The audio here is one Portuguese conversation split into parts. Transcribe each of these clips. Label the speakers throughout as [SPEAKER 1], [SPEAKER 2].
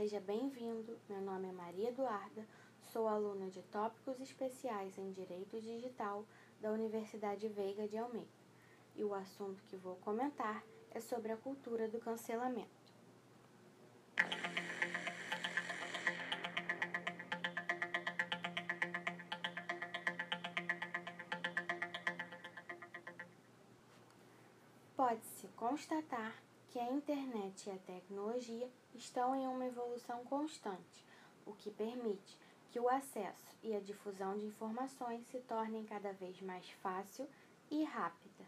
[SPEAKER 1] seja bem-vindo. Meu nome é Maria Eduarda, sou aluna de Tópicos Especiais em Direito Digital da Universidade Veiga de Almeida. E o assunto que vou comentar é sobre a cultura do cancelamento. Pode-se constatar que a internet e a tecnologia estão em uma evolução constante, o que permite que o acesso e a difusão de informações se tornem cada vez mais fácil e rápida.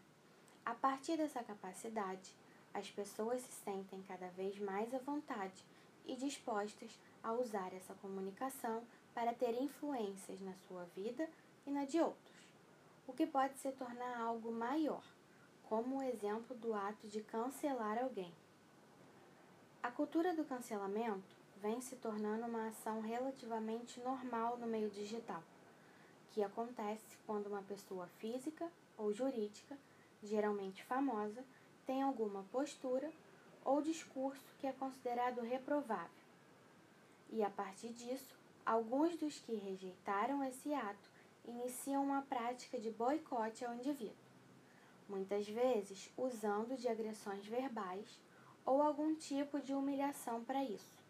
[SPEAKER 1] A partir dessa capacidade, as pessoas se sentem cada vez mais à vontade e dispostas a usar essa comunicação para ter influências na sua vida e na de outros, o que pode se tornar algo maior como o exemplo do ato de cancelar alguém. A cultura do cancelamento vem se tornando uma ação relativamente normal no meio digital, que acontece quando uma pessoa física ou jurídica, geralmente famosa, tem alguma postura ou discurso que é considerado reprovável. E a partir disso, alguns dos que rejeitaram esse ato iniciam uma prática de boicote ao indivíduo muitas vezes usando de agressões verbais ou algum tipo de humilhação para isso.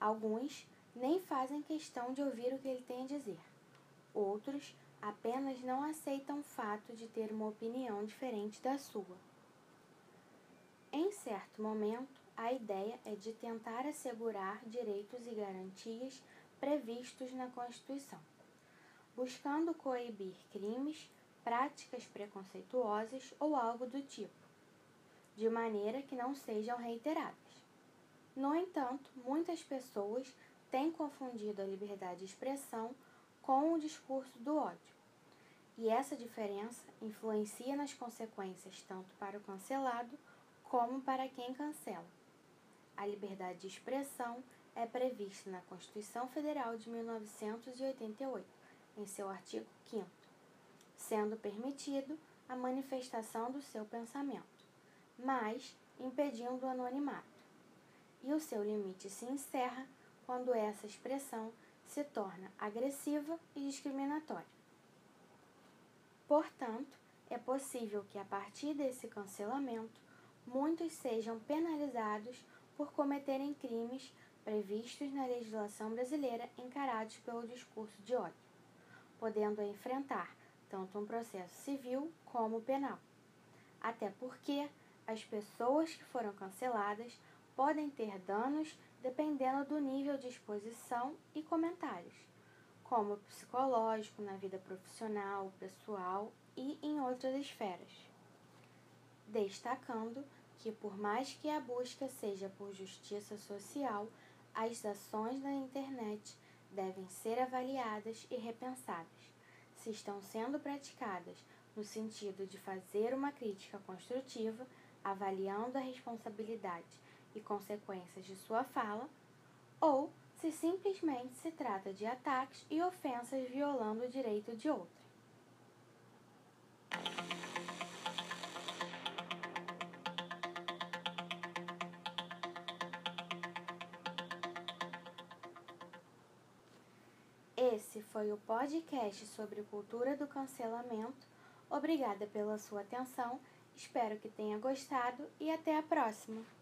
[SPEAKER 1] Alguns nem fazem questão de ouvir o que ele tem a dizer. Outros apenas não aceitam o fato de ter uma opinião diferente da sua. Em certo momento, a ideia é de tentar assegurar direitos e garantias previstos na Constituição, buscando coibir crimes práticas preconceituosas ou algo do tipo, de maneira que não sejam reiteradas. No entanto, muitas pessoas têm confundido a liberdade de expressão com o discurso do ódio. E essa diferença influencia nas consequências tanto para o cancelado como para quem cancela. A liberdade de expressão é prevista na Constituição Federal de 1988, em seu artigo 5 sendo permitido a manifestação do seu pensamento, mas impedindo o anonimato. E o seu limite se encerra quando essa expressão se torna agressiva e discriminatória. Portanto, é possível que a partir desse cancelamento muitos sejam penalizados por cometerem crimes previstos na legislação brasileira encarados pelo discurso de ódio, podendo enfrentar tanto um processo civil como penal. Até porque as pessoas que foram canceladas podem ter danos dependendo do nível de exposição e comentários, como psicológico, na vida profissional, pessoal e em outras esferas. Destacando que, por mais que a busca seja por justiça social, as ações na internet devem ser avaliadas e repensadas se estão sendo praticadas no sentido de fazer uma crítica construtiva, avaliando a responsabilidade e consequências de sua fala, ou se simplesmente se trata de ataques e ofensas violando o direito de outrem. Esse foi o podcast sobre cultura do cancelamento. Obrigada pela sua atenção, espero que tenha gostado e até a próxima!